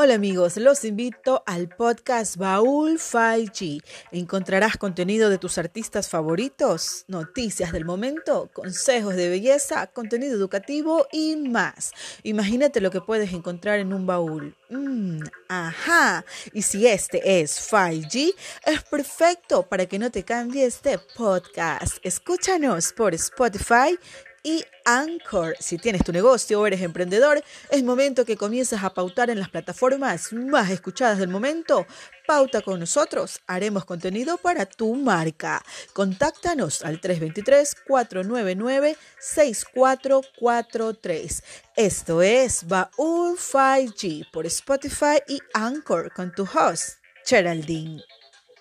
Hola amigos, los invito al podcast Baúl 5G. Encontrarás contenido de tus artistas favoritos, noticias del momento, consejos de belleza, contenido educativo y más. Imagínate lo que puedes encontrar en un baúl. Mm, ajá. Y si este es 5G, es perfecto para que no te cambies de podcast. Escúchanos por Spotify y Anchor. Si tienes tu negocio o eres emprendedor, es momento que comiences a pautar en las plataformas más escuchadas del momento. Pauta con nosotros, haremos contenido para tu marca. Contáctanos al 323-499-6443. Esto es Baúl 5G por Spotify y Anchor con tu host, Geraldine.